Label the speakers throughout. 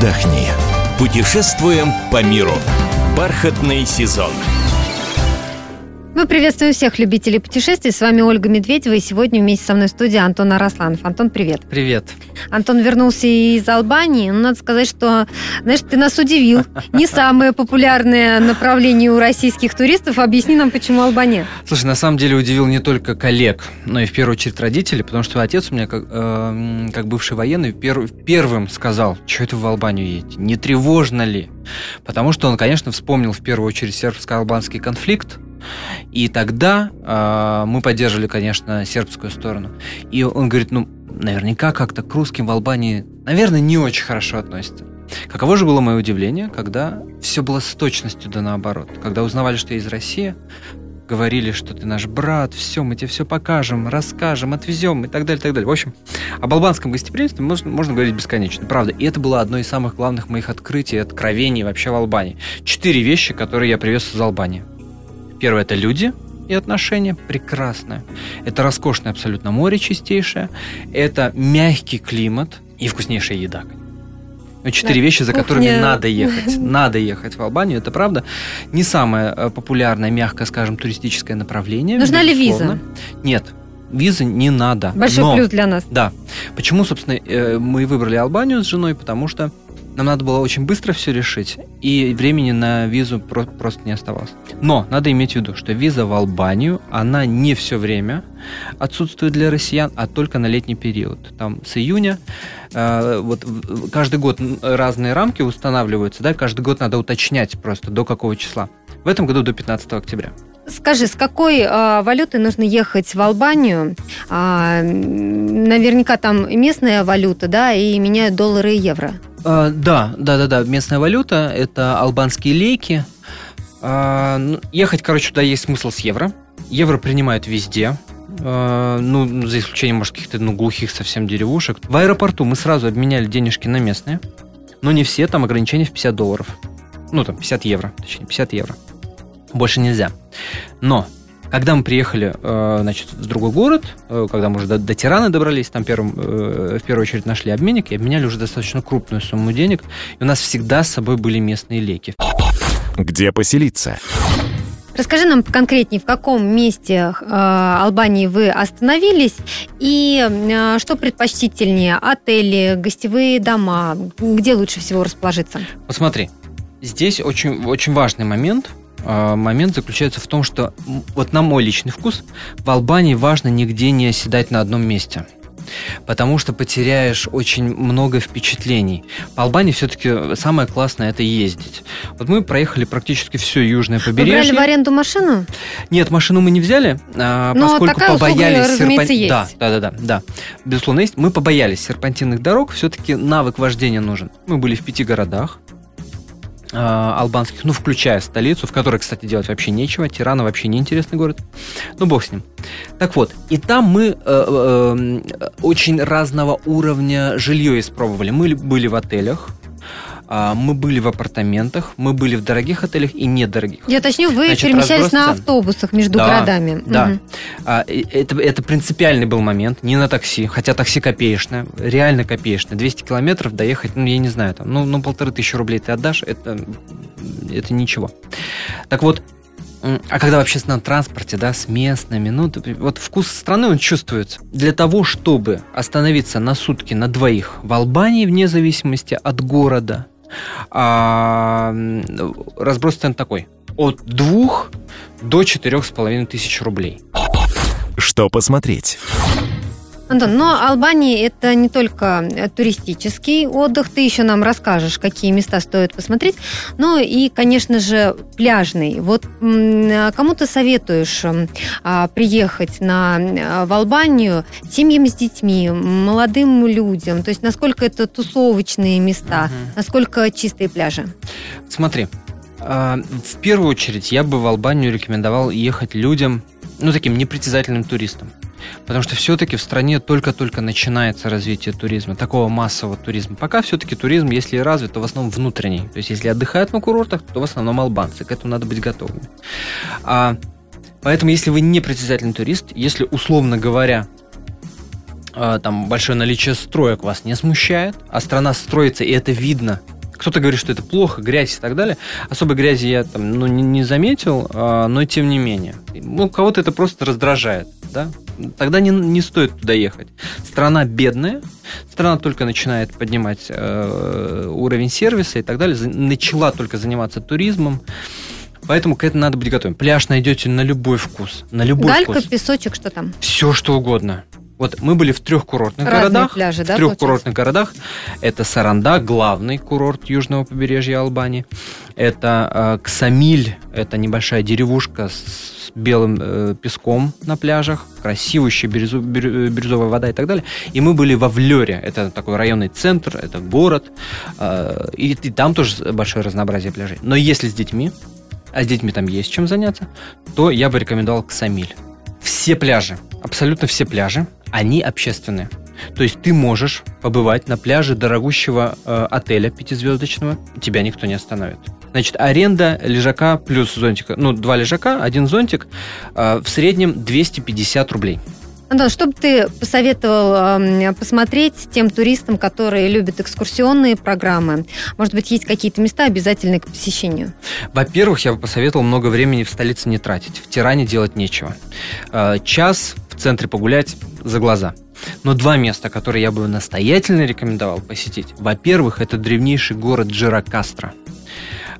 Speaker 1: отдохни. Путешествуем по миру. Бархатный сезон.
Speaker 2: Мы приветствуем всех любителей путешествий. С вами Ольга Медведева. И сегодня вместе со мной в студии Антон Арасланов. Антон, привет.
Speaker 3: Привет.
Speaker 2: Антон вернулся из Албании. Ну, надо сказать, что, знаешь, ты нас удивил. Не самое популярное направление у российских туристов. Объясни нам, почему Албания.
Speaker 3: Слушай, на самом деле удивил не только коллег, но и в первую очередь родителей, потому что отец у меня, как, э, как бывший военный, пер, первым сказал, что это в Албанию едете, не тревожно ли? Потому что он, конечно, вспомнил в первую очередь сербско-албанский конфликт, и тогда э, мы поддерживали, конечно, сербскую сторону. И он говорит, ну, наверняка как-то к русским в Албании, наверное, не очень хорошо относятся. Каково же было мое удивление, когда все было с точностью да наоборот. Когда узнавали, что я из России, говорили, что ты наш брат, все, мы тебе все покажем, расскажем, отвезем и так далее, так далее. В общем, об албанском гостеприимстве можно, можно говорить бесконечно, правда. И это было одно из самых главных моих открытий, откровений вообще в Албании. Четыре вещи, которые я привез из Албании. Первое – это люди и отношения. Прекрасное. Это роскошное абсолютно море чистейшее. Это мягкий климат и вкуснейшая еда. Ну, четыре да, вещи, за кухня. которыми надо ехать. Надо ехать в Албанию, это правда. Не самое э, популярное, мягко скажем, туристическое направление.
Speaker 2: Нужна
Speaker 3: безусловно.
Speaker 2: ли виза?
Speaker 3: Нет, визы не надо.
Speaker 2: Большой Но, плюс для нас.
Speaker 3: Да. Почему, собственно, э, мы выбрали Албанию с женой? Потому что нам надо было очень быстро все решить, и времени на визу про- просто не оставалось. Но надо иметь в виду, что виза в Албанию, она не все время отсутствует для россиян, а только на летний период. Там с июня, э, вот каждый год разные рамки устанавливаются, да, каждый год надо уточнять просто до какого числа. В этом году до 15 октября.
Speaker 2: Скажи, с какой э, валютой нужно ехать в Албанию? А, наверняка там местная валюта, да, и меняют доллары и евро.
Speaker 3: А, да, да, да, да. Местная валюта это албанские лейки. А, ну, ехать, короче, туда есть смысл с евро. Евро принимают везде. А, ну, за исключением, может, каких-то ну, глухих совсем деревушек. В аэропорту мы сразу обменяли денежки на местные. Но не все, там ограничение в 50 долларов. Ну, там, 50 евро, точнее, 50 евро. Больше нельзя. Но когда мы приехали, э, значит, в другой город, э, когда мы уже до, до Тираны добрались, там первым, э, в первую очередь нашли обменник и обменяли уже достаточно крупную сумму денег, и у нас всегда с собой были местные леки.
Speaker 1: Где поселиться?
Speaker 2: Расскажи нам конкретнее, в каком месте э, Албании вы остановились и э, что предпочтительнее, отели, гостевые дома, где лучше всего расположиться?
Speaker 3: Посмотри, здесь очень, очень важный момент – момент заключается в том, что вот на мой личный вкус в Албании важно нигде не оседать на одном месте потому что потеряешь очень много впечатлений. По Албании все-таки самое классное это ездить. Вот мы проехали практически все южное побережье.
Speaker 2: Вы брали в аренду машину?
Speaker 3: Нет, машину мы не взяли, а, Но поскольку такая побоялись серпантинных. Да, да, да, да, да. Безусловно, есть. Мы побоялись серпантинных дорог, все-таки навык вождения нужен. Мы были в пяти городах. Э, албанских, ну, включая столицу, в которой, кстати, делать вообще нечего. Тирана вообще неинтересный город. Ну, бог с ним. Так вот, и там мы э, э, очень разного уровня жилье испробовали. Мы были в отелях, мы были в апартаментах, мы были в дорогих отелях и недорогих.
Speaker 2: Я точню, вы Значит, перемещались на автобусах между
Speaker 3: да,
Speaker 2: городами.
Speaker 3: Да. Угу. Это, это принципиальный был момент, не на такси, хотя такси копеечное, реально копеечное. 200 километров доехать, ну, я не знаю, там, ну, ну полторы тысячи рублей ты отдашь, это, это ничего. Так вот, а когда в общественном транспорте, да, с местными, ну, вот вкус страны, он чувствуется. Для того, чтобы остановиться на сутки на двоих в Албании, вне зависимости от города, а, разброс цен такой. От двух до четырех с половиной тысяч рублей.
Speaker 1: Что посмотреть?
Speaker 2: Антон, но Албания это не только э, туристический отдых, ты еще нам расскажешь, какие места стоит посмотреть, но и, конечно же, пляжный. Вот э, кому ты советуешь а, приехать на, э, в Албанию семьям с детьми, молодым людям? То есть насколько это тусовочные места, угу. насколько чистые пляжи?
Speaker 3: Смотри, а, в первую очередь я бы в Албанию рекомендовал ехать людям, ну, таким непритязательным туристам. Потому что все-таки в стране только-только начинается развитие туризма, такого массового туризма. Пока все-таки туризм, если и развит, то в основном внутренний. То есть если отдыхают на курортах, то в основном албанцы. К этому надо быть готовыми. А, поэтому если вы не притязательный турист, если, условно говоря, э, там большое наличие строек вас не смущает, а страна строится, и это видно. Кто-то говорит, что это плохо, грязь и так далее. Особой грязи я там, ну, не, не заметил, э, но тем не менее. Ну, кого-то это просто раздражает. Да? Тогда не, не стоит туда ехать. Страна бедная, страна только начинает поднимать э, уровень сервиса и так далее, начала только заниматься туризмом. Поэтому к этому надо быть готовым. Пляж найдете на любой вкус. На любой
Speaker 2: Галька,
Speaker 3: вкус.
Speaker 2: песочек, что там?
Speaker 3: Все, что угодно. Вот мы были в трех курортных
Speaker 2: Разные
Speaker 3: городах.
Speaker 2: пляжи,
Speaker 3: в
Speaker 2: да,
Speaker 3: трех
Speaker 2: получается?
Speaker 3: курортных городах. Это Саранда, главный курорт южного побережья Албании. Это э, Ксамиль, это небольшая деревушка с белым э, песком на пляжах, красивущая бирюзу- бирю- э, бирюзовая вода и так далее. И мы были во Влере, это такой районный центр, это город, э, и, и там тоже большое разнообразие пляжей. Но если с детьми, а с детьми там есть чем заняться, то я бы рекомендовал Ксамиль. Все пляжи, абсолютно все пляжи, они общественные. То есть ты можешь побывать на пляже дорогущего э, отеля пятизвездочного, тебя никто не остановит. Значит, аренда лежака плюс зонтика, ну, два лежака, один зонтик, э, в среднем 250 рублей.
Speaker 2: Антон, что бы ты посоветовал эм, посмотреть тем туристам, которые любят экскурсионные программы? Может быть, есть какие-то места обязательные к посещению?
Speaker 3: Во-первых, я бы посоветовал много времени в столице не тратить. В Тиране делать нечего. Э, Час в центре погулять за глаза. Но два места, которые я бы настоятельно рекомендовал посетить. Во-первых, это древнейший город Джиракастра.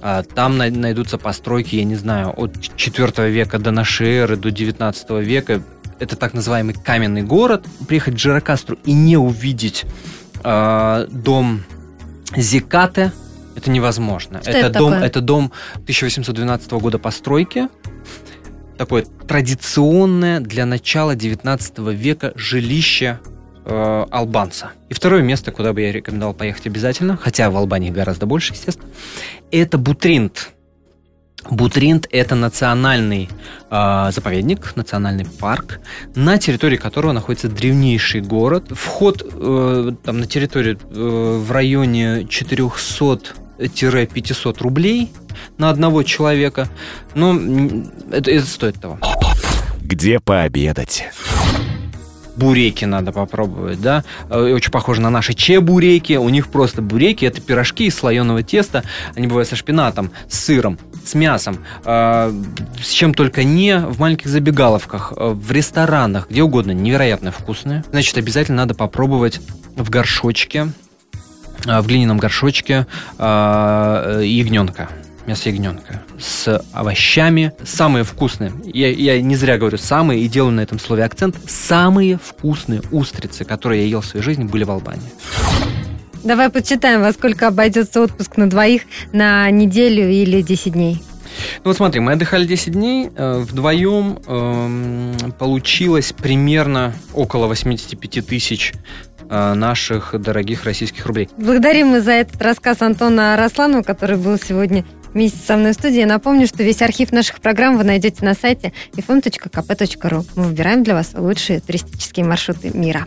Speaker 3: А, Там най- найдутся постройки, я не знаю, от 4 века до нашей эры, до 19 века. Это так называемый каменный город. Приехать в Джиракастру и не увидеть а, дом Зикате это невозможно.
Speaker 2: Что это
Speaker 3: дом,
Speaker 2: такое?
Speaker 3: это дом 1812 года постройки. Такое традиционное для начала 19 века жилище э, албанца. И второе место, куда бы я рекомендовал поехать обязательно, хотя в Албании гораздо больше, естественно, это Бутринт. Бутринт – это национальный э, заповедник, национальный парк, на территории которого находится древнейший город. Вход э, там, на территорию э, в районе 400-500 рублей на одного человека. Но м, это, это стоит того.
Speaker 1: Где пообедать?
Speaker 3: Буреки надо попробовать, да. Э, Очень похоже на наши чебуреки. У них просто буреки это пирожки из слоеного теста. Они бывают со шпинатом, с сыром, с мясом, э, с чем только не в маленьких забегаловках, э, в ресторанах, где угодно. Невероятно вкусные. Значит, обязательно надо попробовать в горшочке, э, в глиняном горшочке ягненка. Мясо ягненка с овощами. Самые вкусные. Я, я не зря говорю самые и делаю на этом слове акцент. Самые вкусные устрицы, которые я ел в своей жизни, были в Албании.
Speaker 2: Давай подсчитаем, во сколько обойдется отпуск на двоих на неделю или 10 дней.
Speaker 3: Ну вот смотри, мы отдыхали 10 дней, э, вдвоем эм, получилось примерно около 85 тысяч э, наших дорогих российских рублей.
Speaker 2: Благодарим мы за этот рассказ Антона Росланова, который был сегодня вместе со мной в студии. Напомню, что весь архив наших программ вы найдете на сайте fm.kp.ru. Мы выбираем для вас лучшие туристические маршруты мира.